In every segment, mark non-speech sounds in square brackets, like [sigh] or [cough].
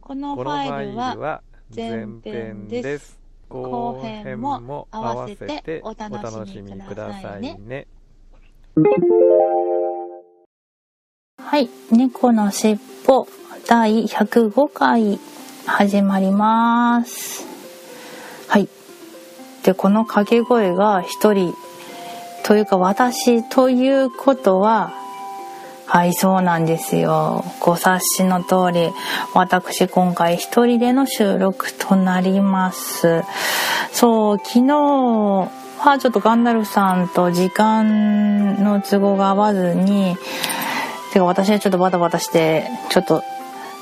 このファイルは前編です。後編も合わせてお楽しみくださいねさいね。はい猫のしっぽ第105回始まりますはいでこの掛け声が一人というか私ということははいそうなんですよ。ご察しの通り私今回一人での収録となります。そう昨日はちょっとガンダルさんと時間の都合が合わずにてか私はちょっとバタバタしてちょっと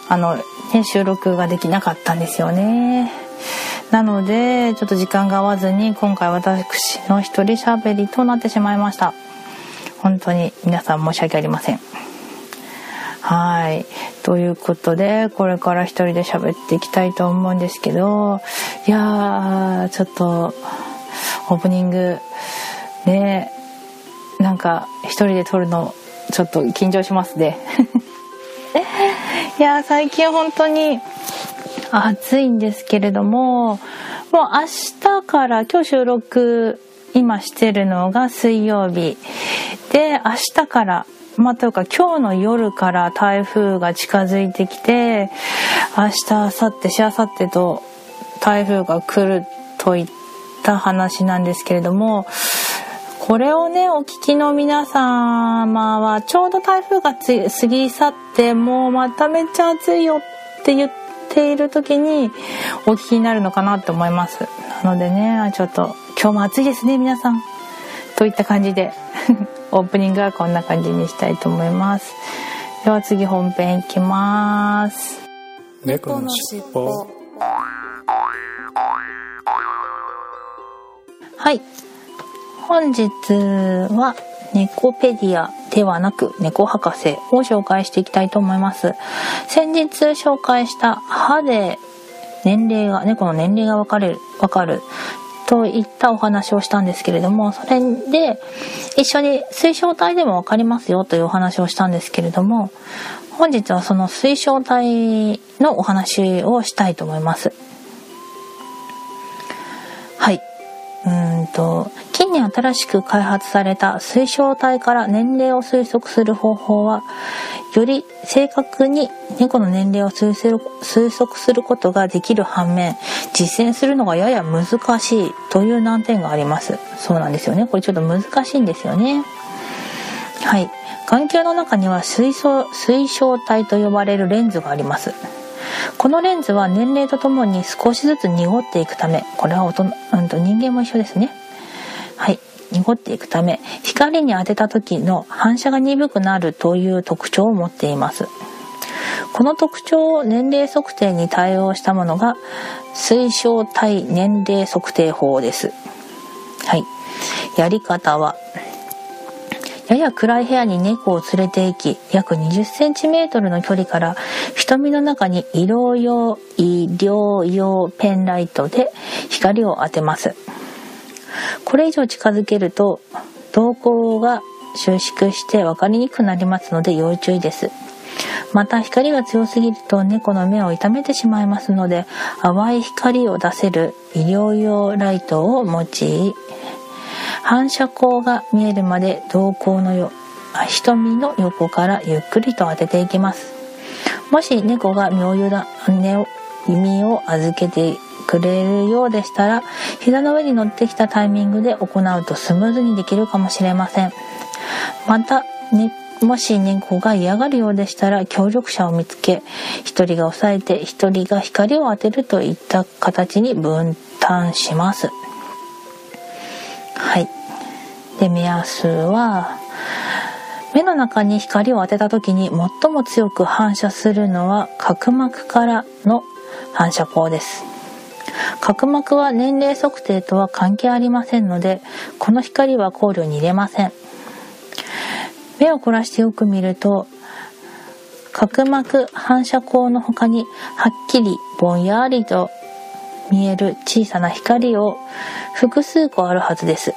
あの、ね、収録ができなかったんですよね。なのでちょっと時間が合わずに今回私の一人喋りとなってしまいました。本当に皆さん申し訳ありません。はい。ということでこれから一人で喋っていきたいと思うんですけどいやーちょっとオープニングねなんか一人で撮るのちょっと緊張しますね。[laughs] いやー最近本当に暑いんですけれどももう明日から今日収録今してるのが水曜日。で明日からまあというか今日の夜から台風が近づいてきて明日明後日しあさってと台風が来るといった話なんですけれどもこれをねお聞きの皆様はちょうど台風が過ぎ去ってもうまためっちゃ暑いよって言っている時にお聞きになるのかなって思います。なのでねちょっと今日も暑いですね皆さん。といった感じで。オープニングはこんな感じにしたいと思いますでは次本編いきます猫のしっぽ。はい。本日は猫ペディアではなく猫博士を紹介していきたいと思います。先日紹介した歯で年齢が、猫の年齢がわかる、わかるといったお話をしたんですけれども、それで一緒に水晶体でもわかりますよというお話をしたんですけれども、本日はその水晶体のお話をしたいと思います。はい。うんと年新しく開発された水晶体から年齢を推測する方法はより正確に猫の年齢を推測することができる反面実践するのがやや難しいという難点があります。そうなんですよね。これちょっと難しいんですよね。はい。眼球の中には水晶水晶体と呼ばれるレンズがあります。このレンズは年齢とともに少しずつ濁っていくためこれは大人、うん、と人間も一緒ですね。はい。濁っていくため光に当てた時の反射が鈍くなるという特徴を持っています。この特徴を年齢測定に対応したものが水晶体年齢測定法です。はい。やり方はやや暗い部屋に猫を連れて行き約20センチメートルの距離から瞳の中に医療用医療用ペンライトで光を当てます。これ以上近づけると瞳孔が収縮して分かりにくくなりますので要注意です。また光が強すぎると猫の目を痛めてしまいますので淡い光を出せる医療用ライトを用い反射光が見えるまで瞳孔のよ瞳の横からゆっくりと当てていきます。もし猫が身をゆだね耳を預けてくれるようでしたら膝の上に乗ってきたタイミングで行うとスムーズにできるかもしれません。また、ね、もし猫が嫌がるようでしたら協力者を見つけ一人が押さえて一人が光を当てるといった形に分担します。はい。で目安は目の中に光を当てた時に最も強く反射するのは角膜からの反射光です。角膜は年齢測定とは関係ありませんのでこの光は考慮に入れません。目を凝らしてよく見ると角膜反射光の他にはっきりぼんやりと見える小さな光を複数個あるはずです。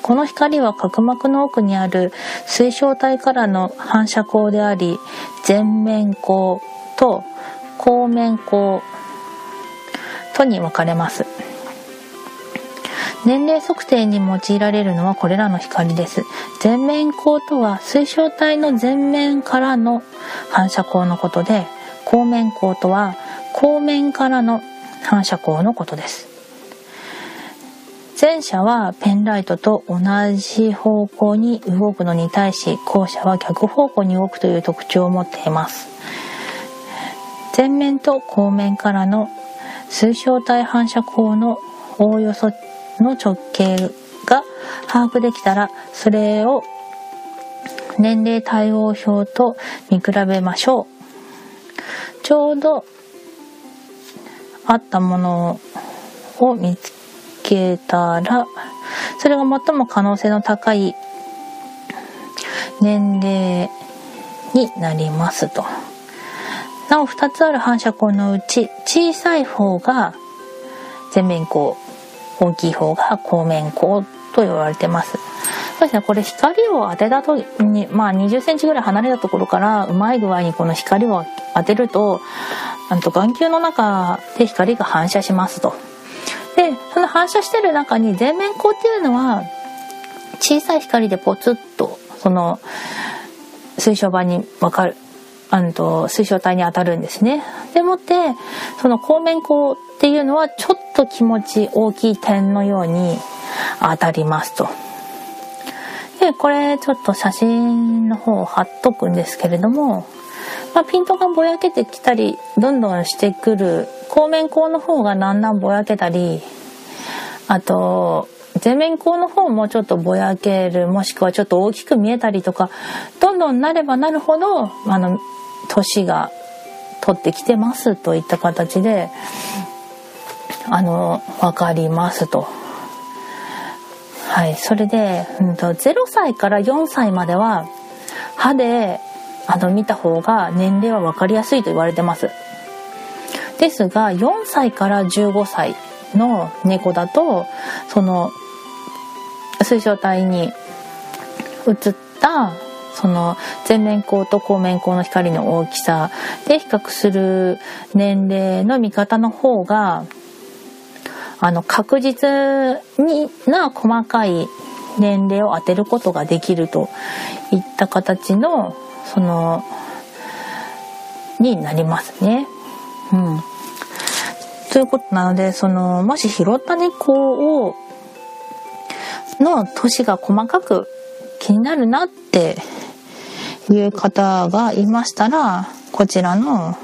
この光は角膜の奥にある水晶体からの反射光であり全面光と後面光とに分かれます。年齢測定に用いられるのはこれらの光です。全面光とは水晶体の全面からの反射光のことで後面光とは後面からの反射光のことです。前者はペンライトと同じ方向に動くのに対し後者は逆方向に動くという特徴を持っています。前面と後面からの水晶体反射光のおおよその直径が把握できたらそれを年齢対応表と見比べましょうちょうどあったものを見つけたらそれが最も可能性の高い年齢になりますと。なお2つある反射光のうち小さい方が全面光大きい方が後面光と言われてます。そうですねこれ光を当てた時にまあ20センチぐらい離れたところからうまい具合にこの光を当てるとあと眼球の中で光が反射しますと。でその反射してる中に全面光っていうのは小さい光でポツッとその水晶板に分かる。あの水晶体に当たるんですね。でもってその光面光っていうのはちょっと気持ち大きい点のように当たりますと。でこれちょっと写真の方を貼っとくんですけれども、まあ、ピントがぼやけてきたりどんどんしてくる光面光の方がだんだんぼやけたりあと全面光の方もちょっとぼやけるもしくはちょっと大きく見えたりとかどんどんなればなるほどあの年が取ってきてますといった形であの分かりますと。はい、それで、うんと、0歳から4歳までは歯であの見た方が年齢は分かりやすいと言われてます。ですが4歳から15歳の猫だとその水晶体に映ったその全面光と後面光の光の大きさで比較する年齢の見方の方があの確実にな細かい年齢を当てることができるといった形のそのになりますね。うん、ということなのでそのもし拾った猫をの年が細かく気になるなっていう方がいましたら、こちらの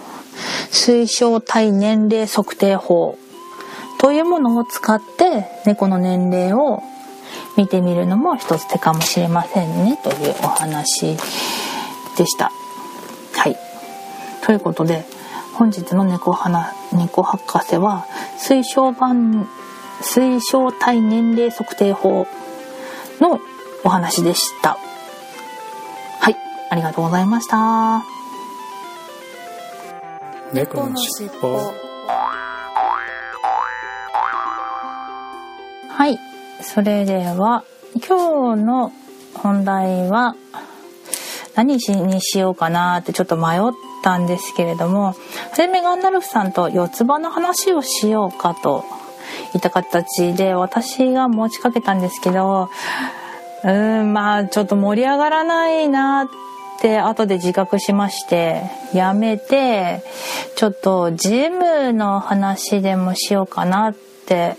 推奨体年齢測定法というものを使って猫の年齢を見てみるのも一つ手かもしれませんねというお話でした。はい。ということで本日の猫花猫博士は推奨版推奨体年齢測定法のお話でした。ありがとうございました。猫のしっぽ。はい。それでは、今日の本題は、何にしようかなってちょっと迷ったんですけれども、はじめガンダルフさんと四つ葉の話をしようかといった形で私が持ちかけたんですけど、うーん、まあちょっと盛り上がらないなっで後で自覚しましてやめてちょっとジムの話でもしようかなって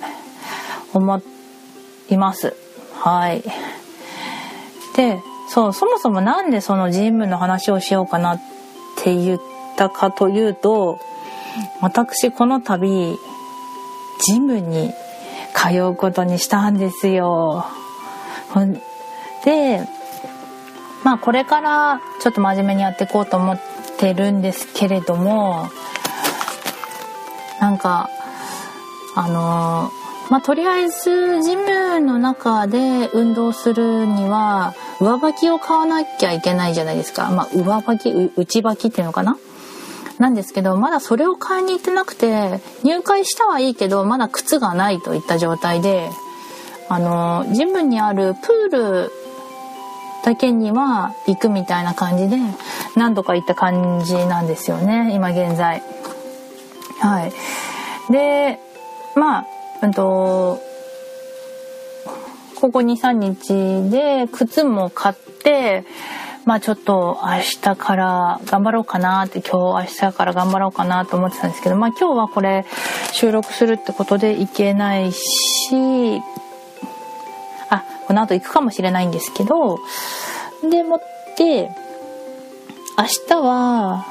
思います。はい。でそうそもそも何でそのジムの話をしようかなって言ったかというと私この度ジムに通うことにしたんですよ。でまあこれからちょっと真面目にやっていこうと思ってるんですけれどもなんかあのまあとりあえずジムの中で運動するには上履きを買わなきゃいけないじゃないですか。まあ上履き内履きっていうのかな？なんですけどまだそれを買いに行ってなくて入会したはいいけどまだ靴がないといった状態であのジムにあるプールだけには行くみたいな感じで何度か行った感じなんですよね今現在。はい、でまあうんとここ23日で靴も買ってまあちょっと明日から頑張ろうかなって今日明日から頑張ろうかなと思ってたんですけどまあ今日はこれ収録するってことで行けないしこの後行くかもしれないんですけどでもって明日は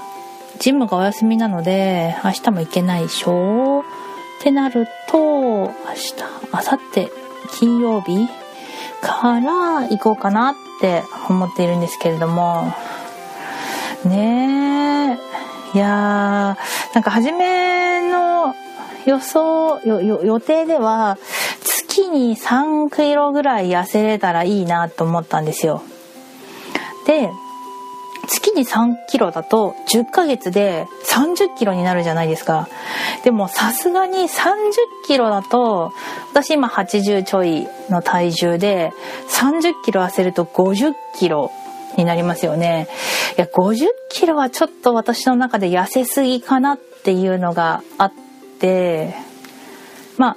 ジムがお休みなので明日も行けないでしょ？ってなると明日明後日金曜日から行こうかなって思っているんですけれども。ねえ。いやーなんか初めの予想予定では月に3キロぐらい痩せれたらいいなと思ったんですよ。で月に3キロだと10ヶ月で30キロになるじゃないですか。でもさすがに30キロだと私今80ちょいの体重で30キロ痩せると50キロになりますよね。いや50キロはちょっと私の中で痩せすぎかなっていうのがあってまあ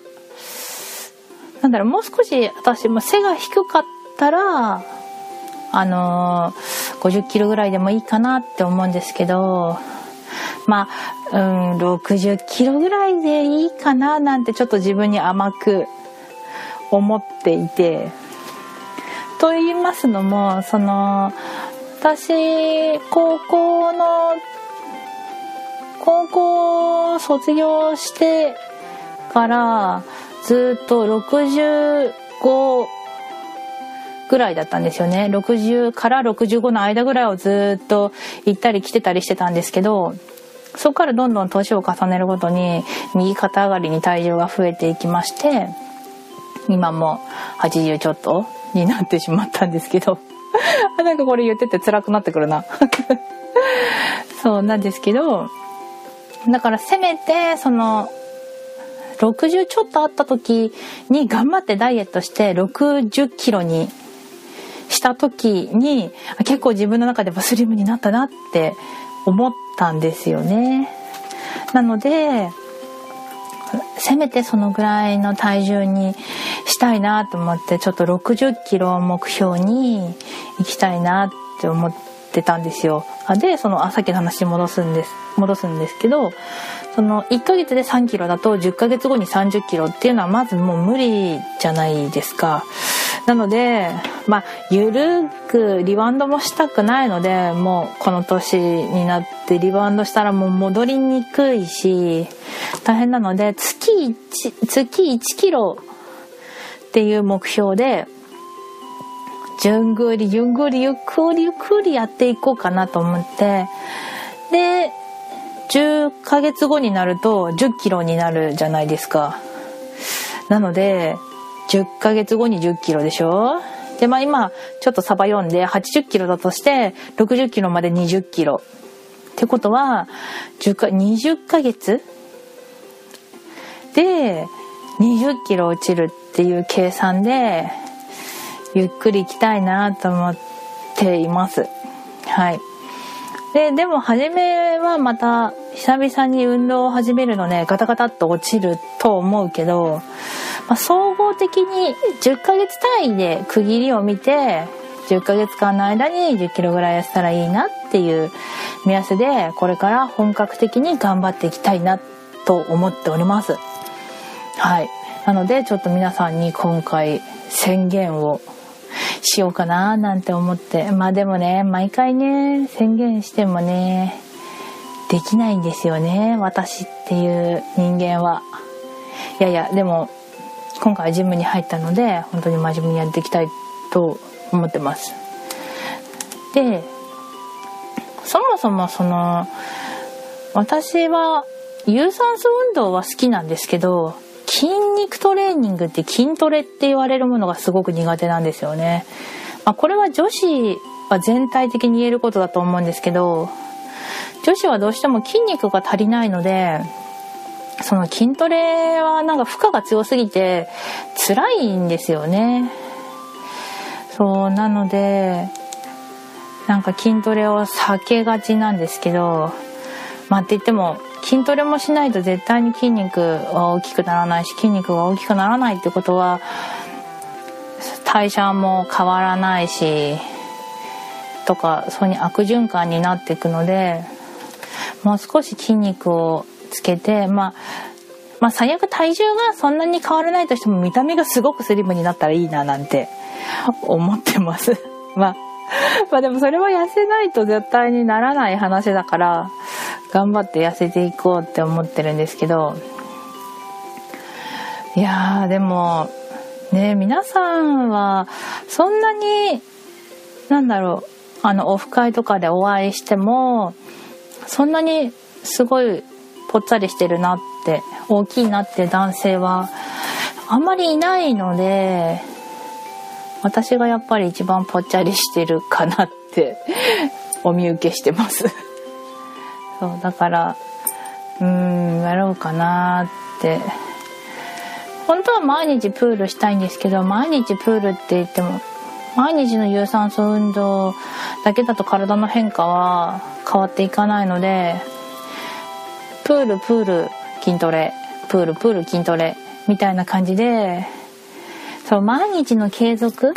なんだろうもう少し私も背が低かったらあのー、50キロぐらいでもいいかなって思うんですけどまあ、うん、60キロぐらいでいいかななんてちょっと自分に甘く思っていて。と言いますのもその私高校の高校卒業してからずっと65ぐらいだったんですよね。60から65の間ぐらいをずっと行ったり来てたりしてたんですけどそこからどんどん年を重ねるごとに右肩上がりに体重が増えていきまして今も80ちょっとになってしまったんですけど。[laughs] なんかこれ言ってて辛くなってくるな。[laughs] そうなんですけどだからせめてその60ちょっとあった時に頑張ってダイエットして60キロにした時に結構自分の中でスリムになったなって思ったんですよね。なのでせめてそのぐらいの体重にしたいなと思ってちょっと60キロを目標に行きたいなって思ってたんですよ。でそのあさっきの話戻すんです戻すんですけどその1ヶ月で3キロだと10ヶ月後に30キロっていうのはまずもう無理じゃないですか。なのでまあゆるくリバウンドもしたくないのでもうこの年になってリバウンドしたらもう戻りにくいし大変なので月1月1キロっていう目標でじゅんぐりゆんぐりゆっくりゆっくりやっていこうかなと思ってで10ヶ月後になると10キロになるじゃないですか。なので10ヶ月後に10キロでしょ？で、まあ今、ちょっとサバ読んで80キロだとして、60キロまで20キロ。ってことは、10か、20ヶ月で、20キロ落ちるっていう計算で、ゆっくり行きたいなと思っています。はい。で、でも初めはまた久々に運動を始めるのね、ガタガタっと落ちると思うけど、まあ、総合的に10ヶ月単位で区切りを見て10ヶ月間の間に10キロぐらい痩せたらいいなっていう目安でこれから本格的に頑張っていきたいなと思っております。はい。なのでちょっと皆さんに今回宣言をしようかななんて思って。まあでもね毎回ね宣言してもねできないんですよね私っていう人間は。いやいやでも今回ジムに入ったので本当に真面目にやっていきたいと思ってます。でそもそもその私は有酸素運動は好きなんですけど筋肉トレーニングって筋トレって言われるものがすごく苦手なんですよね。まあ、これは女子は全体的に言えることだと思うんですけど女子はどうしても筋肉が足りないのでその筋トレはなんか負荷が強すぎて辛いんですよね。そうなのでなんか筋トレを避けがちなんですけどまあって言っても筋トレもしないと絶対に筋肉は大きくならないし筋肉が大きくならないってことは代謝も変わらないしとかそうに悪循環になっていくのでもう少し筋肉をつけて、まあ、まあ最悪体重がそんなに変わらないとしても見た目がすごくスリムになったらいいななんて思ってます。[laughs] まあまあでもそれは痩せないと絶対にならない話だから頑張って痩せていこうって思ってるんですけどいやーでもね皆さんはそんなになんだろうあのオフ会とかでお会いしてもそんなにすごいぽっちゃりしてるなって大きいなって男性はあんまりいないので私がやっぱり一番ぽっちゃりしてるかなってお見受けしてます。そうだからうーんやろうかなって。本当は毎日プールしたいんですけど毎日プールって言っても毎日の有酸素運動だけだと体の変化は変わっていかないのでプールプール筋トレプールプール筋トレみたいな感じでそう毎日の継続っ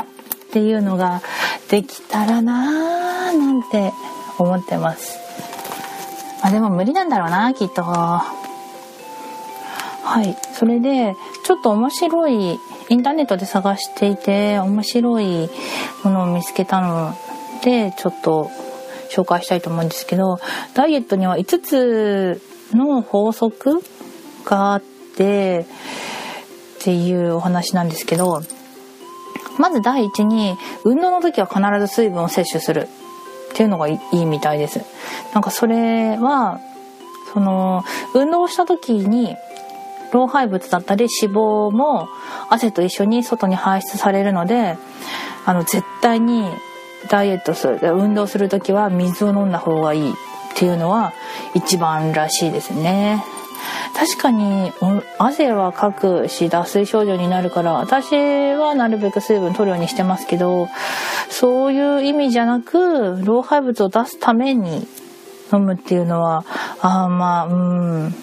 ていうのができたらなーなんて思ってます。あでも無理なんだろうなきっと。はい。それでちょっと面白いインターネットで探していて面白いものを見つけたの。でちょっと紹介したいと思うんですけどダイエットには5つの法則があってっていうお話なんですけどまず第一に運動の時は必ず水分を摂取する。っていうのがいいみたいです。なんかそれはその運動した時に老廃物だったり脂肪も汗と一緒に外に排出されるのであの絶対にダイエットする運動する時は水を飲んだ方がいいっていうのは一番らしいですね。確かに汗はかくし脱水症状になるから私はなるべく水分取るようにしてますけどそういう意味じゃなく老廃物を出すために飲むっていうのはあまあうん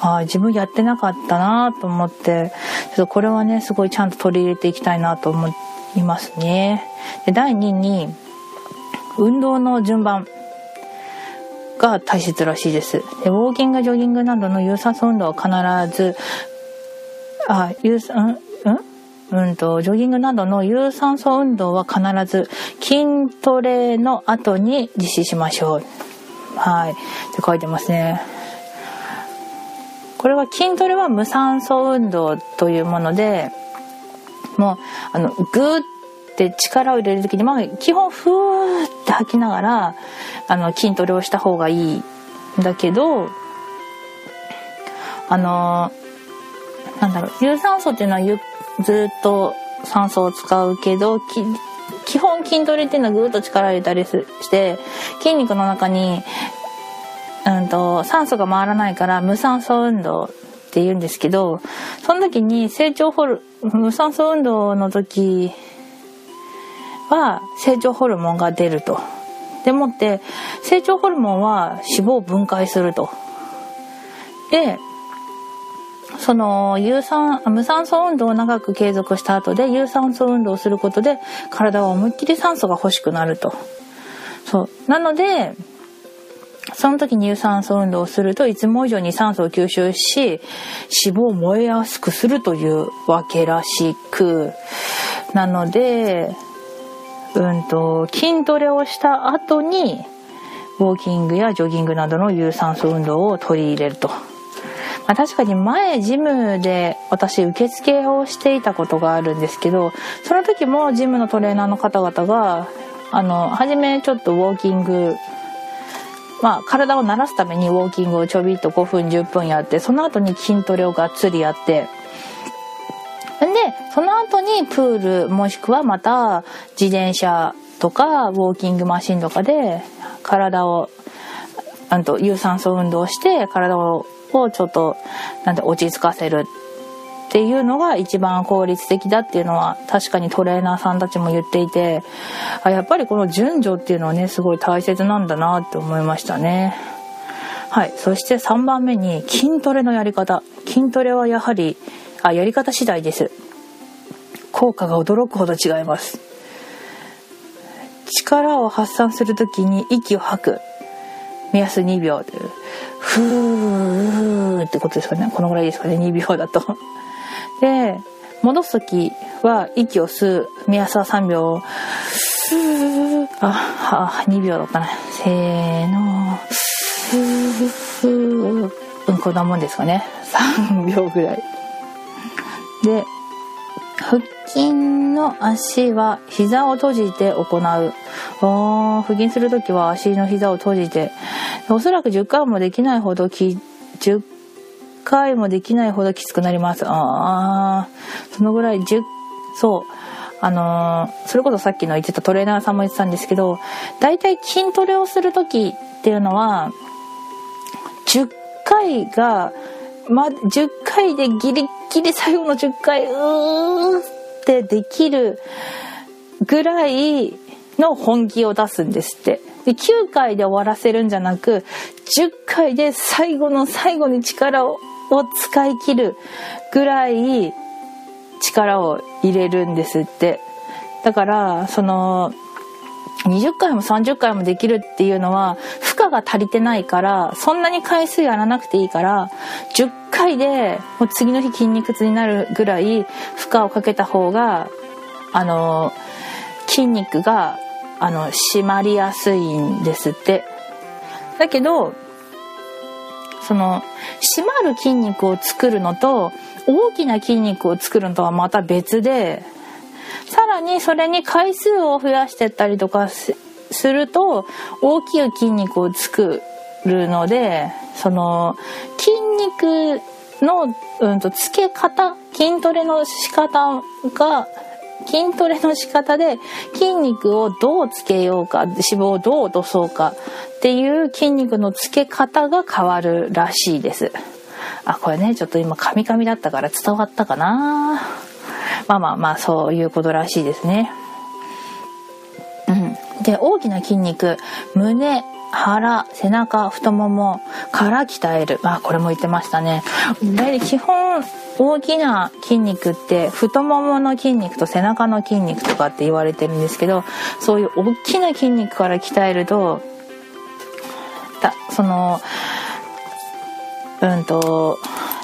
あ自分やってなかったなと思ってちょっとこれはねすごいちゃんと取り入れていきたいなと思いますね。で第2に運動の順番が大切らしいです。で、ウォーキング、ジョギングなどの有酸素運動は必ず、あ、有酸、うん？うんと、ジョギングなどの有酸素運動は必ず筋トレの後に実施しましょう。はい。って書いてますね。これは筋トレは無酸素運動というもので、もう、あの、ぐーっって力を入れる時に、まあ、基本ふーって吐きながらあの筋トレをした方がいいんだけどあのなんだろう有酸素っていうのはずっと酸素を使うけど基本筋トレっていうのはぐーっと力を入れたりして筋肉の中に、うんと、酸素が回らないから無酸素運動って言うんですけどその時に成長ホル無酸素運動の時は成長ホルモンが出ると。でもって成長ホルモンは脂肪を分解すると。でその有酸無酸素運動を長く継続した後で有酸素運動をすることで体は思いっきり酸素が欲しくなると。そうなのでその時に有酸素運動をするといつも以上に酸素を吸収し脂肪を燃えやすくするというわけらしくなのでうんと、筋トレをした後に、ウォーキングやジョギングなどの有酸素運動を取り入れると。まあ、確かに前ジムで私受付をしていたことがあるんですけど、その時もジムのトレーナーの方々が、あの初めちょっとウォーキングまあ体を慣らすためにウォーキングをちょびっと5分10分やってその後に筋トレをがっつりやってでその後にプールもしくはまた自転車とかウォーキングマシンとかで体をあと有酸素運動して体をちょっとなんて落ち着かせるっていうのが一番効率的だっていうのは確かにトレーナーさんたちも言っていてあやっぱりこの順序っていうのはねすごい大切なんだなって思いましたね。はい。そして3番目に筋トレのやり方。筋トレはやはり、あ、やり方次第です。効果が驚くほど違います。力を発散する時に息を吐く。目安2秒で、ふーってことですかね。このぐらいですかね。2秒だと。で、戻す時は息を吸う。目安は3秒。ふーあ、は2秒だったね。せーの。ふーふー。うん、こんなもんですかね。3秒ぐらい。で、腹筋の足は膝を閉じて行う。腹筋する時は足の膝を閉じて。おそらく10回もできないほどき、10回もできないほどきつくなります。ああ、そのぐらい10、そう。あのー、それこそさっきの言ってたトレーナーさんも言ってたんですけど、大体筋トレをする時っていうのは、10回が、ま、10回でギリギリ最後の10回、うーってできるぐらいの本気を出すんですって。で9回で終わらせるんじゃなく10回で最後の最後に力を使い切るぐらい力を入れるんですってだからその20回も30回もできるっていうのは負荷が足りてないからそんなに回数やらなくていいから10回でもう次の日筋肉痛になるぐらい負荷をかけた方があの筋肉があの締まりやすいんですって。だけどその締まる筋肉を作るのと大きな筋肉を作るのとはまた別でさらにそれに回数を増やしてったりとかすると大きい筋肉を作るのでその筋肉の、うんと、つけ方筋トレの仕方が筋トレの仕方で筋肉をどうつけようか脂肪をどう落とそうかっていう筋肉のつけ方が変わるらしいです。あこれねちょっと今カミカミだったから伝わったかなまあまあまあそういうことらしいですね。うん、で大きな筋肉胸腹背中太ももから鍛えるあこれも言ってましたね。大体基本大きな筋肉って太ももの筋肉と背中の筋肉とかって言われてるんですけどそういう大きな筋肉から鍛えるとだそのうんと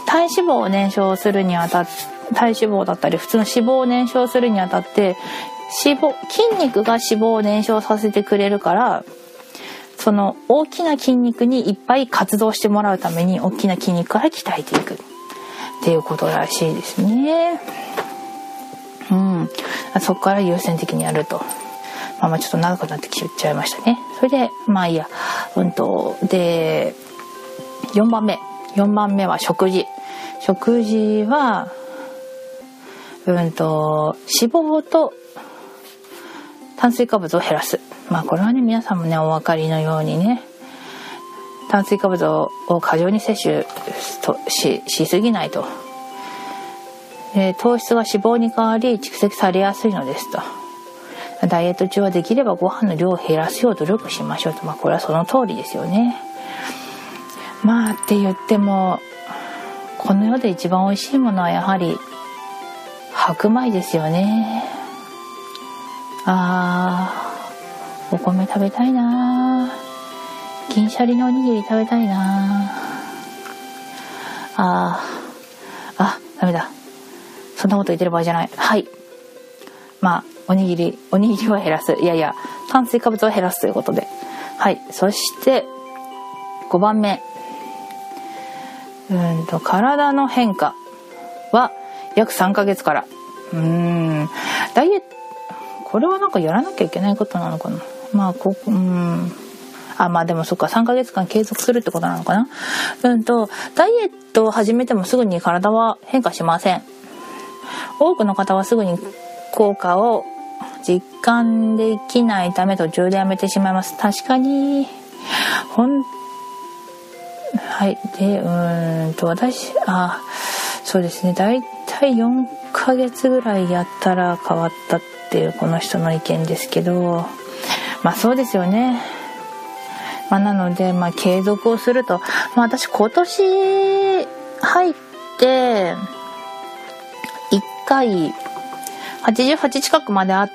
体脂肪を燃焼するにあたって体脂肪だったり普通の脂肪を燃焼するにあたって脂肪筋肉が脂肪を燃焼させてくれるからその大きな筋肉にいっぱい活動してもらうために大きな筋肉から鍛えていくっていうことらしいですね。うん、そこから優先的にやると。まあ、まあちょっと長くなってきちゃいましたね。それでまあいいや。うんとで4番目4番目は食事。食事はうんと脂肪と炭水化物を減らす。まあこれはね皆さんもねお分かりのようにね炭水化物を過剰に摂取ししすぎないと、え、糖質が脂肪に変わり蓄積されやすいのですと。ダイエット中はできればご飯の量を減らすよう努力しましょうと。まあこれはその通りですよね。まあって言ってもこの世で一番美味しいものはやはり白米ですよね。あーお米食べたいな。銀シャリのおにぎり食べたいな。あーあダメだ。そんなこと言ってる場合じゃない。はい。まあおにぎりおにぎりは減らす。いやいや炭水化物を減らすということで。はい。そして5番目。うんと体の変化は約3ヶ月から。うーん。ダイエットこれはなんかやらなきゃいけないことなのかな。まあこうん。あまあでもそっか。3ヶ月間継続するってことなのかな。うんとダイエットを始めてもすぐに体は変化しません。多くの方はすぐに効果を実感できないため途中でやめてしまいます。確かに。ほんはい。でうーんと私あそうですね。大体4ヶ月ぐらいやったら変わったっていうこの人の意見ですけどまあそうですよね。まあ、なので、まあ、継続をすると、まあ、私今年入って1回88近くまであっ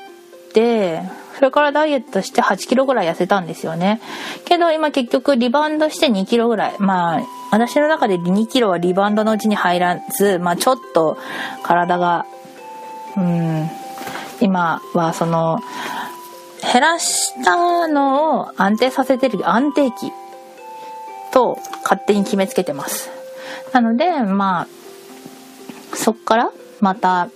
てそれからダイエットして8キロぐらい痩せたんですよねけど今結局リバウンドして2キロぐらいまあ私の中で2キロはリバウンドのうちに入らず、まあ、ちょっと体がうん今はその減らしたのを安定させてる安定期と勝手に決めつけてます。なので、まあ、そっからまた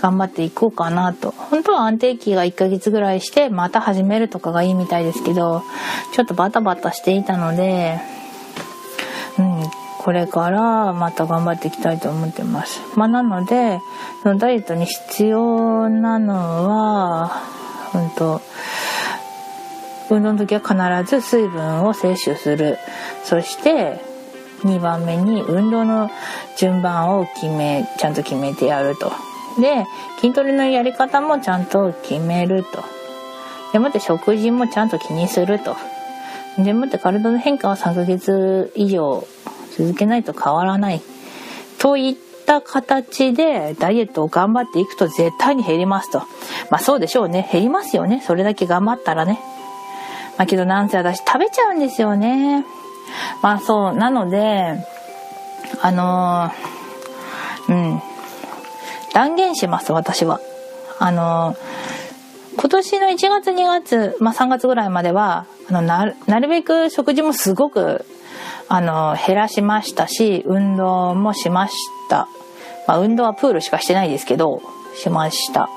頑張っていこうかなと。本当は安定期が1ヶ月ぐらいしてまた始めるとかがいいみたいですけど、ちょっとバタバタしていたので、うん、これからまた頑張っていきたいと思ってます。まあなので、そのダイエットに必要なのは、うんと、運動の時は必ず水分を摂取する。そして、2番目に運動の順番を決め、ちゃんと決めてやると。で、筋トレのやり方もちゃんと決めると。でもって食事もちゃんと気にすると。でもって体の変化は3ヶ月以上続けないと変わらない。といった形でダイエットを頑張っていくと絶対に減りますと。まあそうでしょうね。減りますよね。それだけ頑張ったらね。まあけどなんせ私食べちゃうんですよね。まあそう。なので、あのー、うん。断言します、私は。あの、今年の1月2月、まあ3月ぐらいまでは、あのなるべく食事もすごくあの減らしましたし運動もしましたまあ、運動はプールしかしてないですけど、しました。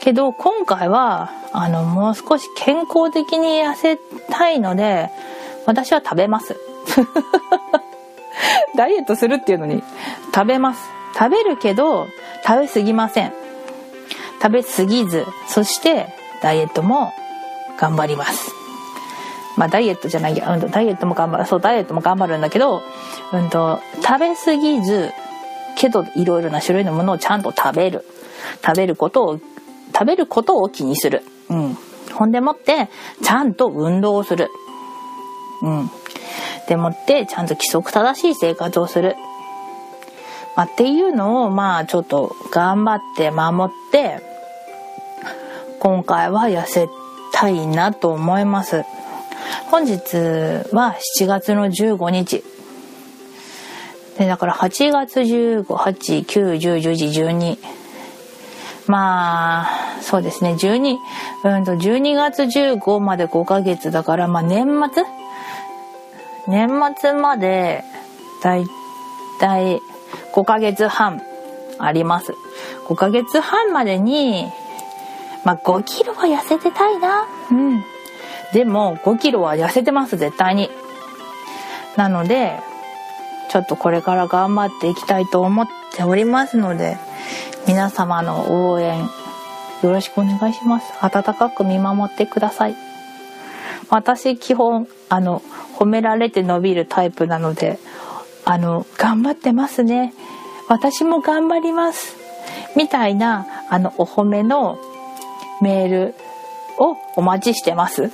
けど、今回は、あの、もう少し健康的に痩せたいので、私は食べます。[laughs] ダイエットするっていうのに、食べます。食べるけど、食べ過ぎません。食べ過ぎず、そして、ダイエットも頑張ります。まあ、ダイエットじゃないや、うん、ダイエットも頑張る、そう、ダイエットも頑張るんだけど、うんと、食べ過ぎず、けどいろいろな種類のものをちゃんと食べる。食べることを食べることを気にする、うん、ほんでもってちゃんと運動をする、うん、でもってちゃんと規則正しい生活をする、まあ、っていうのをまあちょっと頑張って守って今回は痩せたいなと思います。本日は7月の15日。で、だから8月15、8、9、10、11、12。まあ、そうですね、12、うんと、12月15まで5ヶ月だから、まあ年末？年末まで、だいたい5ヶ月半あります。5ヶ月半までに、まあ5キロは痩せてたいな。うん。でも5キロは痩せてます、絶対に。なので、ちょっとこれから頑張っていきたいと思っておりますので、皆様の応援よろしくお願いします。温かく見守ってください。私基本、あの、褒められて伸びるタイプなので、あの、頑張ってますね。私も頑張ります。みたいな、あの、お褒めのメールをお待ちしてます。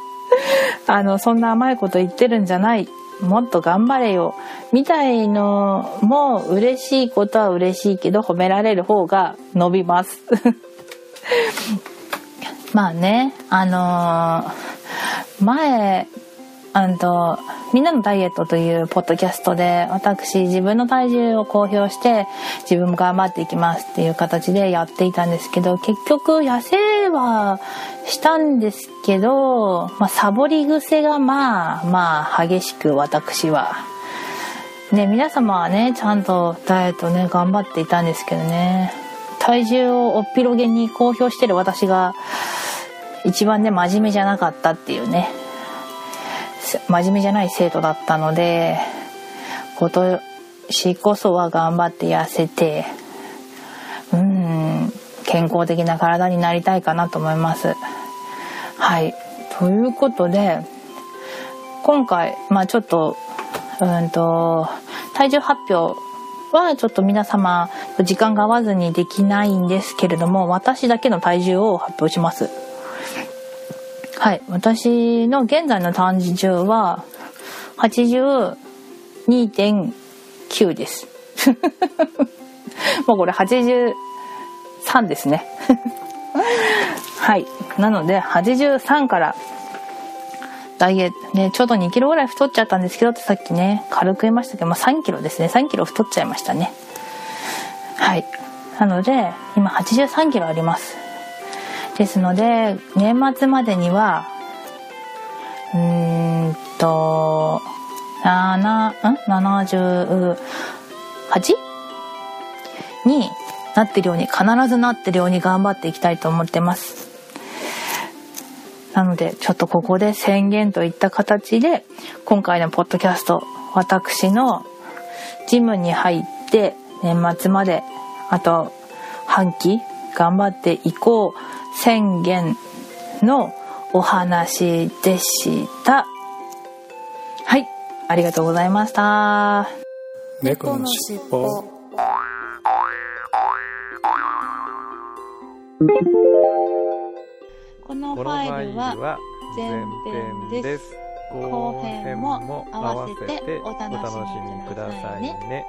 [laughs] あの、そんな甘いこと言ってるんじゃないもっと頑張れよみたいのも嬉しいことは嬉しいけど褒められる方が伸びます [laughs] まあねあのー、前あとみんなのダイエットというポッドキャストで私自分の体重を公表して自分も頑張っていきますっていう形でやっていたんですけど結局痩せはしたんですけど、まあ、サボり癖がまあまあ激しく私は。ね、皆様はね、ちゃんとダイエットね、頑張っていたんですけどね。体重をおっぴろげに公表してる私が一番ね真面目じゃなかったっていうね真面目じゃない生徒だったので今年こそは頑張って痩せてうん健康的な体になりたいかなと思います。はい。ということで今回まあちょっとうんと体重発表はちょっと皆様時間が合わずにできないんですけれども私だけの体重を発表します。はい。私の現在の体重は82.9です。[laughs] もうこれ83ですね。[laughs] はい。なので83からダイエットねちょうど2キロぐらい太っちゃったんですけどってさっきね軽く言いましたけど、まあ、3キロですね。3キロ太っちゃいましたね。はい。なので今83キロあります。ですので年末までにはうーんと7ん？78? になってるように必ずなってるように頑張っていきたいと思ってますなのでちょっとここで宣言といった形で今回のポッドキャスト私のジムに入って年末まであと半期頑張っていこう宣言のお話でした。はい。ありがとうございました。猫のしっぽこのフこのファァイルは前前編です。後編も合わせてお楽しみくださいね。